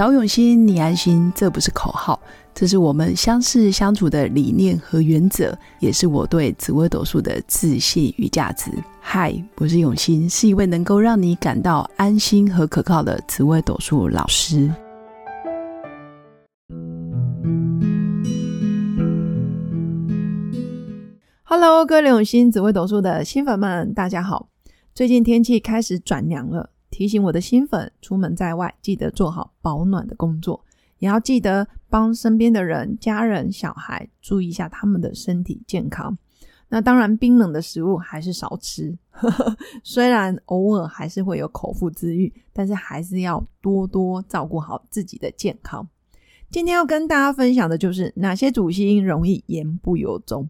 找永新，你安心，这不是口号，这是我们相识相处的理念和原则，也是我对紫微斗数的自信与价值。嗨，我是永新，是一位能够让你感到安心和可靠的紫微斗数老师。Hello，各位永新紫微斗数的新粉们，大家好。最近天气开始转凉了。提醒我的新粉，出门在外记得做好保暖的工作，也要记得帮身边的人、家人、小孩注意一下他们的身体健康。那当然，冰冷的食物还是少吃。虽然偶尔还是会有口腹之欲，但是还是要多多照顾好自己的健康。今天要跟大家分享的就是哪些主星容易言不由衷。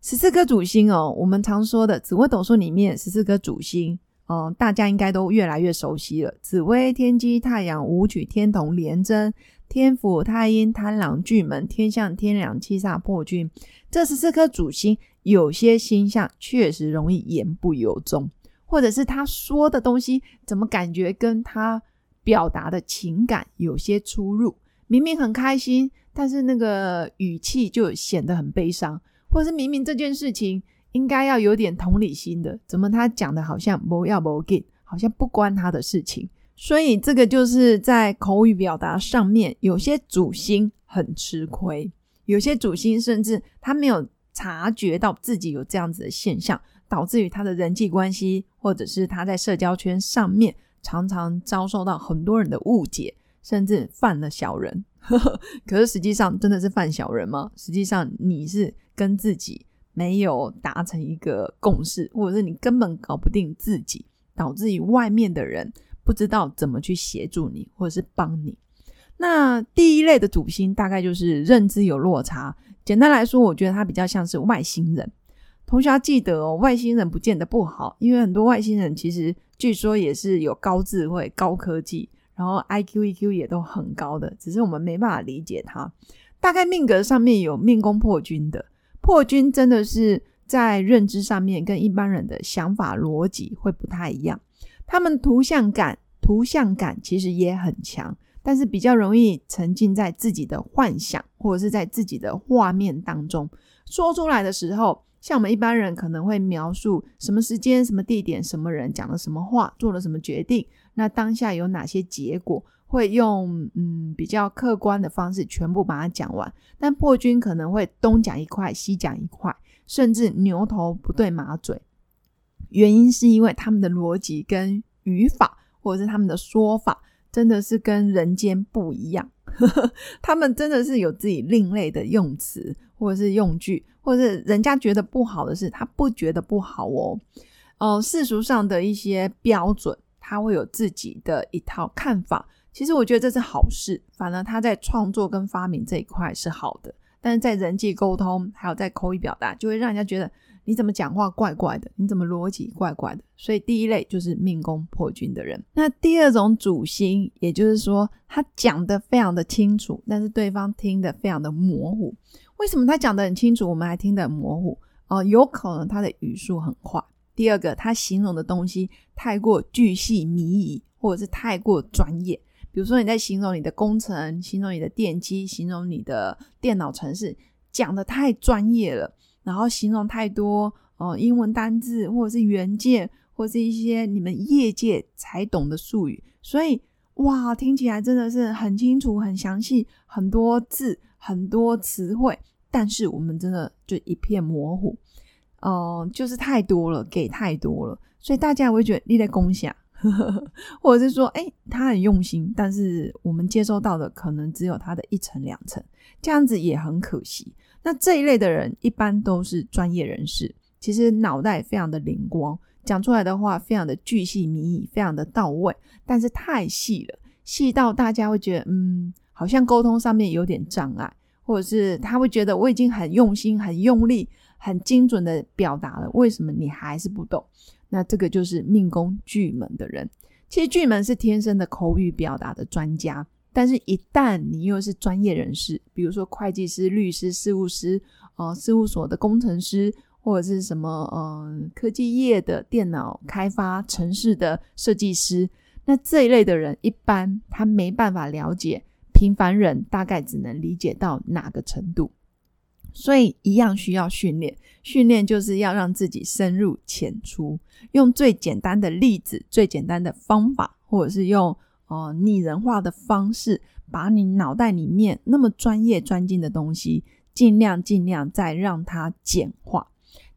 十四颗主星哦，我们常说的紫微斗数里面十四颗主星。嗯，大家应该都越来越熟悉了。紫薇、天机、太阳、武曲、天同、廉贞、天府、太阴、贪狼、巨门、天象、天梁、七煞、破军，这十四颗主星，有些星象确实容易言不由衷，或者是他说的东西，怎么感觉跟他表达的情感有些出入？明明很开心，但是那个语气就显得很悲伤，或者是明明这件事情。应该要有点同理心的，怎么他讲的好像不要不给，好像不关他的事情，所以这个就是在口语表达上面，有些主心很吃亏，有些主心甚至他没有察觉到自己有这样子的现象，导致于他的人际关系或者是他在社交圈上面常常遭受到很多人的误解，甚至犯了小人。可是实际上真的是犯小人吗？实际上你是跟自己。没有达成一个共识，或者是你根本搞不定自己，导致于外面的人不知道怎么去协助你，或者是帮你。那第一类的主星大概就是认知有落差。简单来说，我觉得他比较像是外星人。同学要记得哦，外星人不见得不好，因为很多外星人其实据说也是有高智慧、高科技，然后 I Q E Q 也都很高的，只是我们没办法理解他。大概命格上面有命宫破军的。破军真的是在认知上面跟一般人的想法逻辑会不太一样，他们图像感、图像感其实也很强，但是比较容易沉浸在自己的幻想或者是在自己的画面当中，说出来的时候，像我们一般人可能会描述什么时间、什么地点、什么人讲了什么话、做了什么决定，那当下有哪些结果。会用嗯比较客观的方式全部把它讲完，但破军可能会东讲一块西讲一块，甚至牛头不对马嘴。原因是因为他们的逻辑跟语法，或者是他们的说法，真的是跟人间不一样。他们真的是有自己另类的用词，或者是用句，或者是人家觉得不好的事，他不觉得不好哦。哦，世俗上的一些标准，他会有自己的一套看法。其实我觉得这是好事，反而他在创作跟发明这一块是好的，但是在人际沟通还有在口语表达，就会让人家觉得你怎么讲话怪怪的，你怎么逻辑怪怪的。所以第一类就是命宫破军的人。那第二种主星，也就是说他讲的非常的清楚，但是对方听得非常的模糊。为什么他讲的很清楚，我们还听得模糊？哦，有可能他的语速很快。第二个，他形容的东西太过巨细靡遗，或者是太过专业。比如说你在形容你的工程、形容你的电机、形容你的电脑程式，讲的太专业了，然后形容太多哦英文单字或者是原件或是一些你们业界才懂的术语，所以哇听起来真的是很清楚、很详细，很多字、很多词汇，但是我们真的就一片模糊，哦，就是太多了，给太多了，所以大家会觉得你在共享。或者是说，哎，他很用心，但是我们接收到的可能只有他的一层两层，这样子也很可惜。那这一类的人一般都是专业人士，其实脑袋非常的灵光，讲出来的话非常的巨细靡遗，非常的到位，但是太细了，细到大家会觉得，嗯，好像沟通上面有点障碍，或者是他会觉得我已经很用心、很用力、很精准的表达了，为什么你还是不懂？那这个就是命宫巨门的人。其实巨门是天生的口语表达的专家，但是一旦你又是专业人士，比如说会计师、律师、事务师、呃，事务所的工程师，或者是什么呃科技业的电脑开发、城市的设计师，那这一类的人，一般他没办法了解平凡人，大概只能理解到哪个程度。所以一样需要训练，训练就是要让自己深入浅出，用最简单的例子、最简单的方法，或者是用哦拟人化的方式，把你脑袋里面那么专业专精的东西，尽量尽量再让它简化，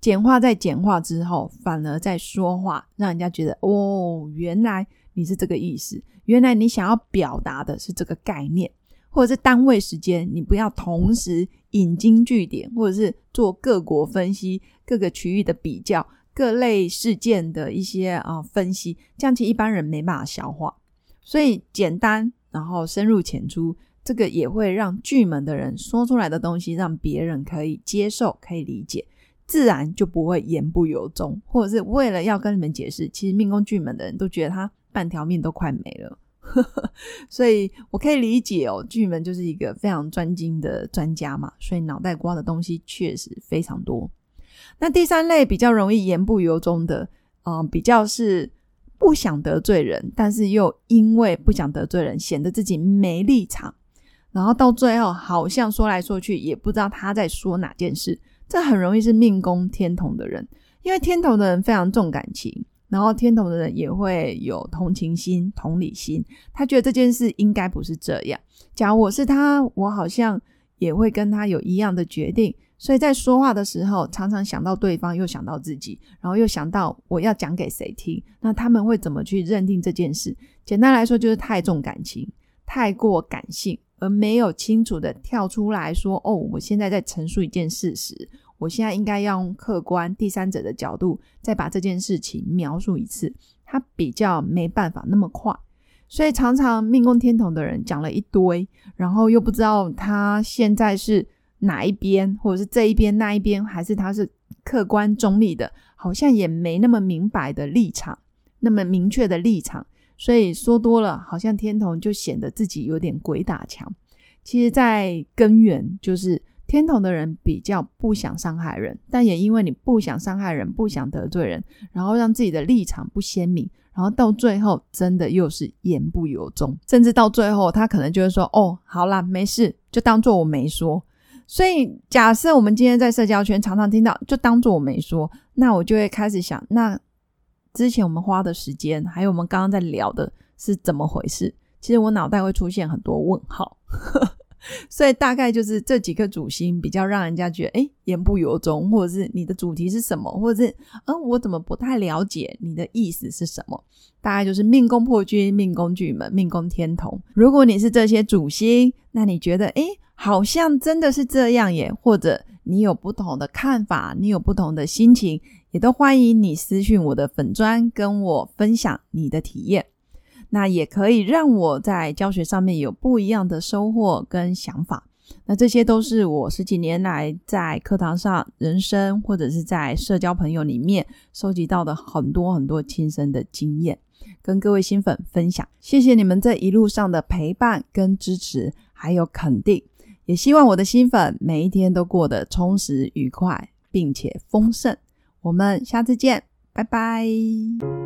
简化再简化之后，反而在说话，让人家觉得哦，原来你是这个意思，原来你想要表达的是这个概念。或者是单位时间，你不要同时引经据典，或者是做各国分析、各个区域的比较、各类事件的一些啊分析，这样其实一般人没办法消化。所以简单，然后深入浅出，这个也会让巨门的人说出来的东西，让别人可以接受、可以理解，自然就不会言不由衷，或者是为了要跟你们解释，其实命宫巨门的人都觉得他半条命都快没了。所以我可以理解哦，巨门就是一个非常专精的专家嘛，所以脑袋瓜的东西确实非常多。那第三类比较容易言不由衷的，嗯，比较是不想得罪人，但是又因为不想得罪人，显得自己没立场，然后到最后好像说来说去也不知道他在说哪件事。这很容易是命宫天同的人，因为天同的人非常重感情。然后天同的人也会有同情心、同理心，他觉得这件事应该不是这样。假如我是他，我好像也会跟他有一样的决定。所以在说话的时候，常常想到对方，又想到自己，然后又想到我要讲给谁听。那他们会怎么去认定这件事？简单来说，就是太重感情，太过感性，而没有清楚的跳出来说：“哦，我现在在陈述一件事实。”我现在应该要用客观第三者的角度，再把这件事情描述一次，他比较没办法那么快，所以常常命宫天同的人讲了一堆，然后又不知道他现在是哪一边，或者是这一边那一边，还是他是客观中立的，好像也没那么明白的立场，那么明确的立场，所以说多了，好像天同就显得自己有点鬼打墙。其实，在根源就是。天同的人比较不想伤害人，但也因为你不想伤害人、不想得罪人，然后让自己的立场不鲜明，然后到最后真的又是言不由衷，甚至到最后他可能就会说：“哦，好啦，没事，就当做我没说。”所以假设我们今天在社交圈常常听到“就当做我没说”，那我就会开始想：那之前我们花的时间，还有我们刚刚在聊的是怎么回事？其实我脑袋会出现很多问号。所以大概就是这几颗主星比较让人家觉得，哎，言不由衷，或者是你的主题是什么，或者是，嗯，我怎么不太了解你的意思是什么？大概就是命宫破军、命宫巨门、命宫天同。如果你是这些主星，那你觉得，哎，好像真的是这样耶？或者你有不同的看法，你有不同的心情，也都欢迎你私讯我的粉砖，跟我分享你的体验。那也可以让我在教学上面有不一样的收获跟想法。那这些都是我十几年来在课堂上、人生或者是在社交朋友里面收集到的很多很多亲身的经验，跟各位新粉分享。谢谢你们这一路上的陪伴跟支持，还有肯定。也希望我的新粉每一天都过得充实愉快，并且丰盛。我们下次见，拜拜。